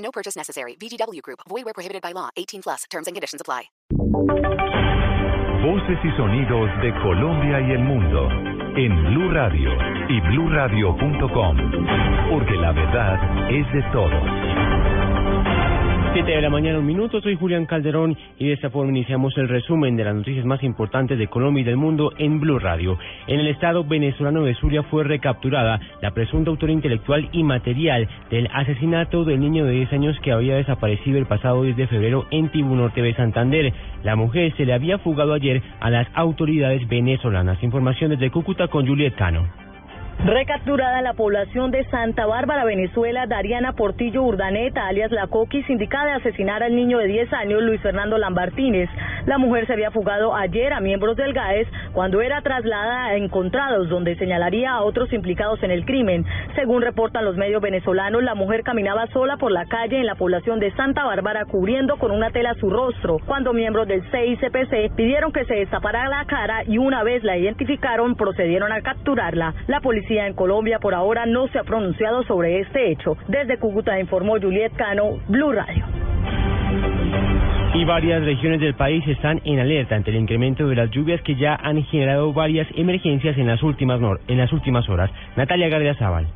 No purchase necessary. VGW Group. Void where prohibited by law. 18 plus. Terms and conditions apply. Voces y sonidos de Colombia y el mundo en Blue Radio y BlueRadio.com, porque la verdad es de todos. 7 de la mañana, un minuto. Soy Julián Calderón y de esta forma iniciamos el resumen de las noticias más importantes de Colombia y del mundo en Blue Radio. En el estado venezolano de Zulia fue recapturada la presunta autora intelectual y material del asesinato del niño de 10 años que había desaparecido el pasado 10 de febrero en Tibú Norte de Santander. La mujer se le había fugado ayer a las autoridades venezolanas. Información desde Cúcuta con Juliet Cano. Recapturada la población de Santa Bárbara, Venezuela, Dariana Portillo Urdaneta, alias La Coquis, indicada de asesinar al niño de 10 años, Luis Fernando Lambartínez. La mujer se había fugado ayer a miembros del GAES cuando era trasladada a Encontrados, donde señalaría a otros implicados en el crimen. Según reportan los medios venezolanos, la mujer caminaba sola por la calle en la población de Santa Bárbara, cubriendo con una tela su rostro, cuando miembros del CICPC pidieron que se destapara la cara y una vez la identificaron, procedieron a capturarla. La policía en Colombia por ahora no se ha pronunciado sobre este hecho. Desde Cúcuta informó Juliet Cano, Blue Radio. Y varias regiones del país están en alerta ante el incremento de las lluvias que ya han generado varias emergencias en las últimas, en las últimas horas. Natalia Gardia Zaval.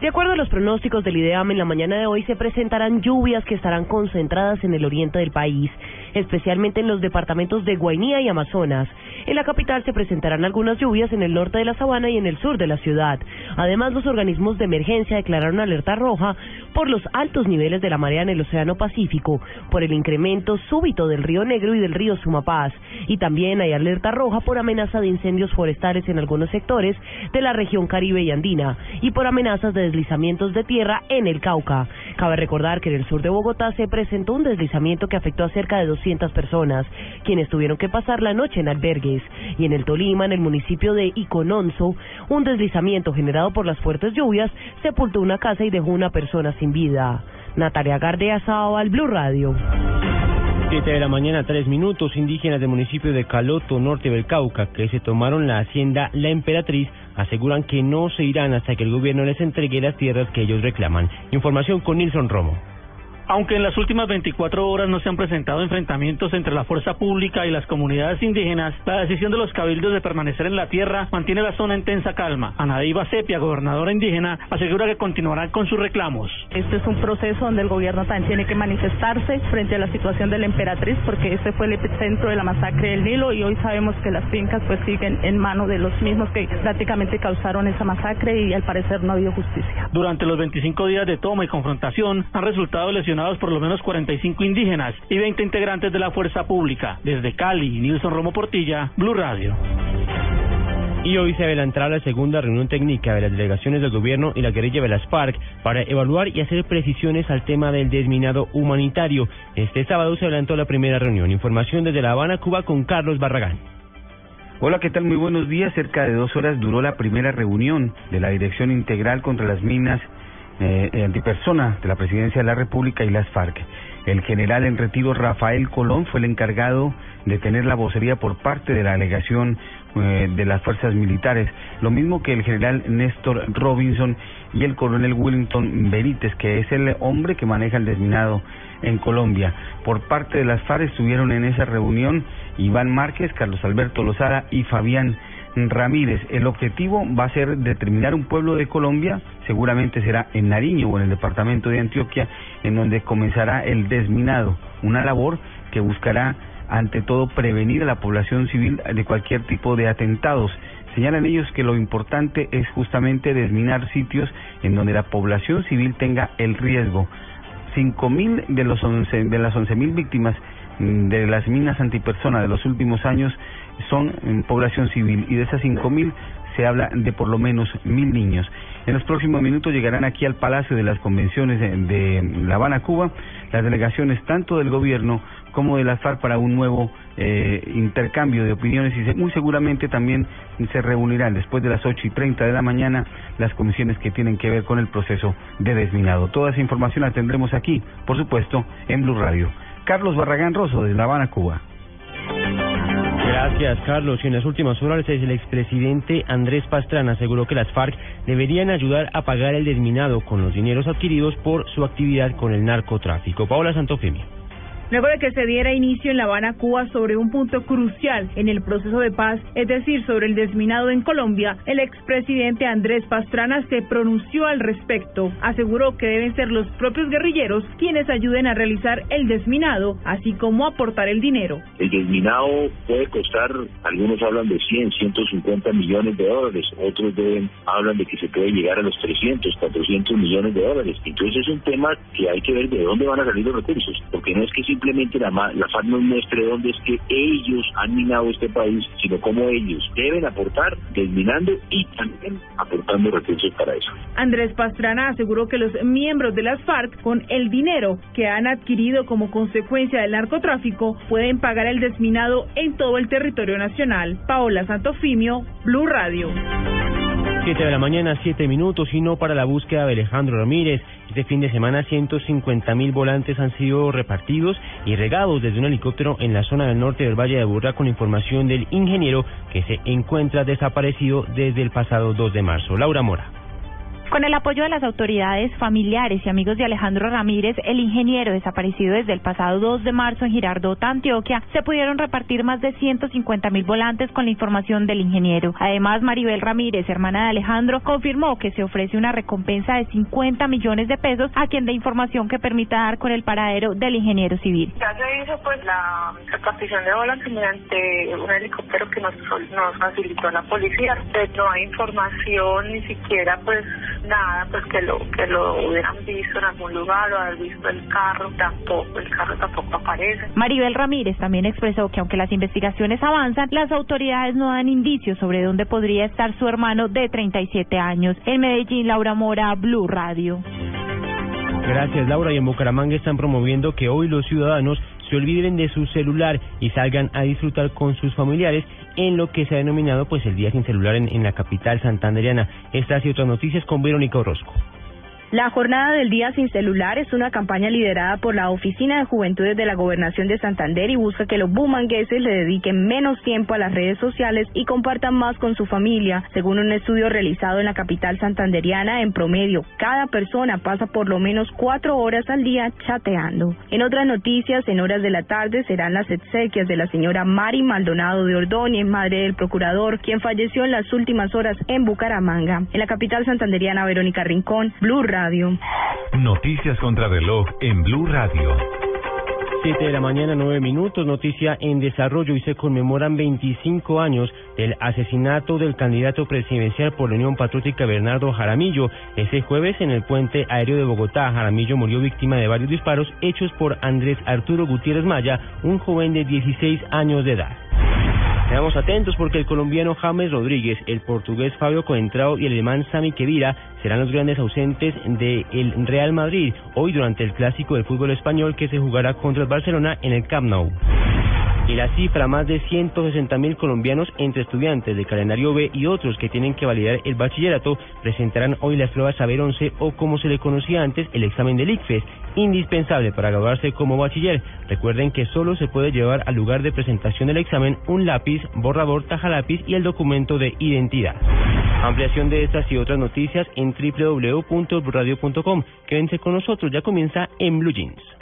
De acuerdo a los pronósticos del IDEAM, en la mañana de hoy se presentarán lluvias que estarán concentradas en el oriente del país, especialmente en los departamentos de Guainía y Amazonas. En la capital se presentarán algunas lluvias en el norte de la sabana y en el sur de la ciudad. Además, los organismos de emergencia declararon alerta roja por los altos niveles de la marea en el Océano Pacífico, por el incremento súbito del río Negro y del río Sumapaz. Y también hay alerta roja por amenaza de incendios forestales en algunos sectores de la región caribe y andina y por amenazas de deslizamientos de tierra en el Cauca. Cabe recordar que en el sur de Bogotá se presentó un deslizamiento que afectó a cerca de 200 personas, quienes tuvieron que pasar la noche en albergues. Y en el Tolima, en el municipio de Icononso, un deslizamiento generado por las fuertes lluvias sepultó una casa y dejó una persona sin vida. Natalia Gardea al Blue Radio. 7 de la mañana, tres minutos, indígenas del municipio de Caloto, norte del Cauca, que se tomaron la hacienda La Emperatriz, aseguran que no se irán hasta que el gobierno les entregue las tierras que ellos reclaman. Información con Nilson Romo. Aunque en las últimas 24 horas no se han presentado enfrentamientos entre la fuerza pública y las comunidades indígenas, la decisión de los cabildos de permanecer en la tierra mantiene la zona en tensa calma. Anadiva Sepia, gobernadora indígena, asegura que continuarán con sus reclamos. Este es un proceso donde el gobierno también tiene que manifestarse frente a la situación de la emperatriz, porque ese fue el epicentro de la masacre del Nilo y hoy sabemos que las fincas pues siguen en manos de los mismos que prácticamente causaron esa masacre y al parecer no ha habido justicia. Durante los 25 días de toma y confrontación han resultado lesionados por lo menos 45 indígenas y 20 integrantes de la fuerza pública. Desde Cali, Nilson Romo Portilla, Blue Radio. Y hoy se adelantará la segunda reunión técnica de las delegaciones del gobierno y la guerrilla de las FARC para evaluar y hacer precisiones al tema del desminado humanitario. Este sábado se adelantó la primera reunión. Información desde La Habana, Cuba, con Carlos Barragán. Hola, ¿qué tal? Muy buenos días. Cerca de dos horas duró la primera reunión de la Dirección Integral contra las Minas eh, antipersona de la Presidencia de la República y las FARC. El general en retiro Rafael Colón fue el encargado de tener la vocería por parte de la delegación eh, de las fuerzas militares, lo mismo que el general Néstor Robinson y el coronel Wellington Benítez, que es el hombre que maneja el desminado en Colombia. Por parte de las FARC estuvieron en esa reunión Iván Márquez, Carlos Alberto Lozada y Fabián Ramírez. El objetivo va a ser determinar un pueblo de Colombia, seguramente será en Nariño o en el departamento de Antioquia, en donde comenzará el desminado, una labor que buscará ante todo prevenir a la población civil de cualquier tipo de atentados. Señalan ellos que lo importante es justamente desminar sitios en donde la población civil tenga el riesgo. Cinco mil de, los once, de las once mil víctimas mm, de las minas antipersona de los últimos años son población civil y de esas 5.000, se habla de por lo menos mil niños. En los próximos minutos llegarán aquí al Palacio de las Convenciones de, La Habana, Cuba, las delegaciones tanto del gobierno como de las FARC para un nuevo eh, intercambio de opiniones y muy seguramente también se reunirán después de las ocho y treinta de la mañana las comisiones que tienen que ver con el proceso de desminado. Toda esa información la tendremos aquí, por supuesto, en Blue Radio. Carlos Barragán Rosso, de La Habana, Cuba. Gracias, Carlos. Y en las últimas horas, el expresidente Andrés Pastrana aseguró que las FARC deberían ayudar a pagar el desminado con los dineros adquiridos por su actividad con el narcotráfico. Paola Santofimio. Luego de que se diera inicio en La Habana, Cuba, sobre un punto crucial en el proceso de paz, es decir, sobre el desminado en Colombia, el expresidente Andrés Pastrana se pronunció al respecto. Aseguró que deben ser los propios guerrilleros quienes ayuden a realizar el desminado, así como aportar el dinero. El desminado puede costar, algunos hablan de 100, 150 millones de dólares, otros deben, hablan de que se puede llegar a los 300, 400 millones de dólares. Entonces es un tema que hay que ver de dónde van a salir los recursos, porque no es que simplemente la, FARC nos muestre dónde es que ellos han minado este país, sino cómo ellos deben aportar desminando y también aportando recursos para eso. Andrés Pastrana aseguró que los miembros de las FARC, con el dinero que han adquirido como consecuencia del narcotráfico, pueden pagar el desminado en todo el territorio nacional. Paola Santofimio, Blue Radio. 7 de la mañana, 7 minutos, y no para la búsqueda de Alejandro Ramírez. Este fin de semana, 150 mil volantes han sido repartidos y regados desde un helicóptero en la zona del norte del Valle de Burra con información del ingeniero que se encuentra desaparecido desde el pasado 2 de marzo. Laura Mora. Con el apoyo de las autoridades, familiares y amigos de Alejandro Ramírez, el ingeniero desaparecido desde el pasado 2 de marzo en Girardota, Antioquia, se pudieron repartir más de 150 mil volantes con la información del ingeniero. Además, Maribel Ramírez, hermana de Alejandro, confirmó que se ofrece una recompensa de 50 millones de pesos a quien dé información que permita dar con el paradero del ingeniero civil. Ya se hizo pues la repartición de volantes mediante un helicóptero que nos, nos facilitó la policía. no hay información ni siquiera pues nada, pues que lo que lo hubieran visto en algún lugar o haber visto el carro, tampoco, el carro tampoco aparece. Maribel Ramírez también expresó que aunque las investigaciones avanzan, las autoridades no dan indicios sobre dónde podría estar su hermano de 37 años. En Medellín, Laura Mora, Blue Radio. Gracias, Laura. Y en Bucaramanga están promoviendo que hoy los ciudadanos se olviden de su celular y salgan a disfrutar con sus familiares en lo que se ha denominado pues el Día Sin Celular en, en la capital santanderiana. Estas y otras noticias con Verónica Orozco. La Jornada del Día Sin Celular es una campaña liderada por la Oficina de Juventudes de la Gobernación de Santander y busca que los bumangueses le dediquen menos tiempo a las redes sociales y compartan más con su familia. Según un estudio realizado en la capital santanderiana, en promedio, cada persona pasa por lo menos cuatro horas al día chateando. En otras noticias, en horas de la tarde serán las exequias de la señora Mari Maldonado de Ordóñez, madre del procurador, quien falleció en las últimas horas en Bucaramanga. En la capital santanderiana, Verónica Rincón, Noticias contra reloj en Blue Radio. 7 de la mañana, 9 minutos, noticia en desarrollo y se conmemoran 25 años del asesinato del candidato presidencial por la Unión Patriótica Bernardo Jaramillo. Ese jueves en el puente aéreo de Bogotá, Jaramillo murió víctima de varios disparos hechos por Andrés Arturo Gutiérrez Maya, un joven de 16 años de edad. Quedamos atentos porque el colombiano James Rodríguez, el portugués Fabio Coentrao y el alemán Sami Khedira serán los grandes ausentes del Real Madrid hoy durante el clásico del fútbol español que se jugará contra el Barcelona en el Camp Nou. Y la cifra, más de 160 mil colombianos entre estudiantes de calendario B y otros que tienen que validar el bachillerato presentarán hoy las pruebas Saber 11 o como se le conocía antes el examen del ICFES, indispensable para graduarse como bachiller. Recuerden que solo se puede llevar al lugar de presentación del examen un lápiz, borrador, taja lápiz y el documento de identidad. Ampliación de estas y otras noticias en www.radio.com. Quédense con nosotros, ya comienza en Blue Jeans.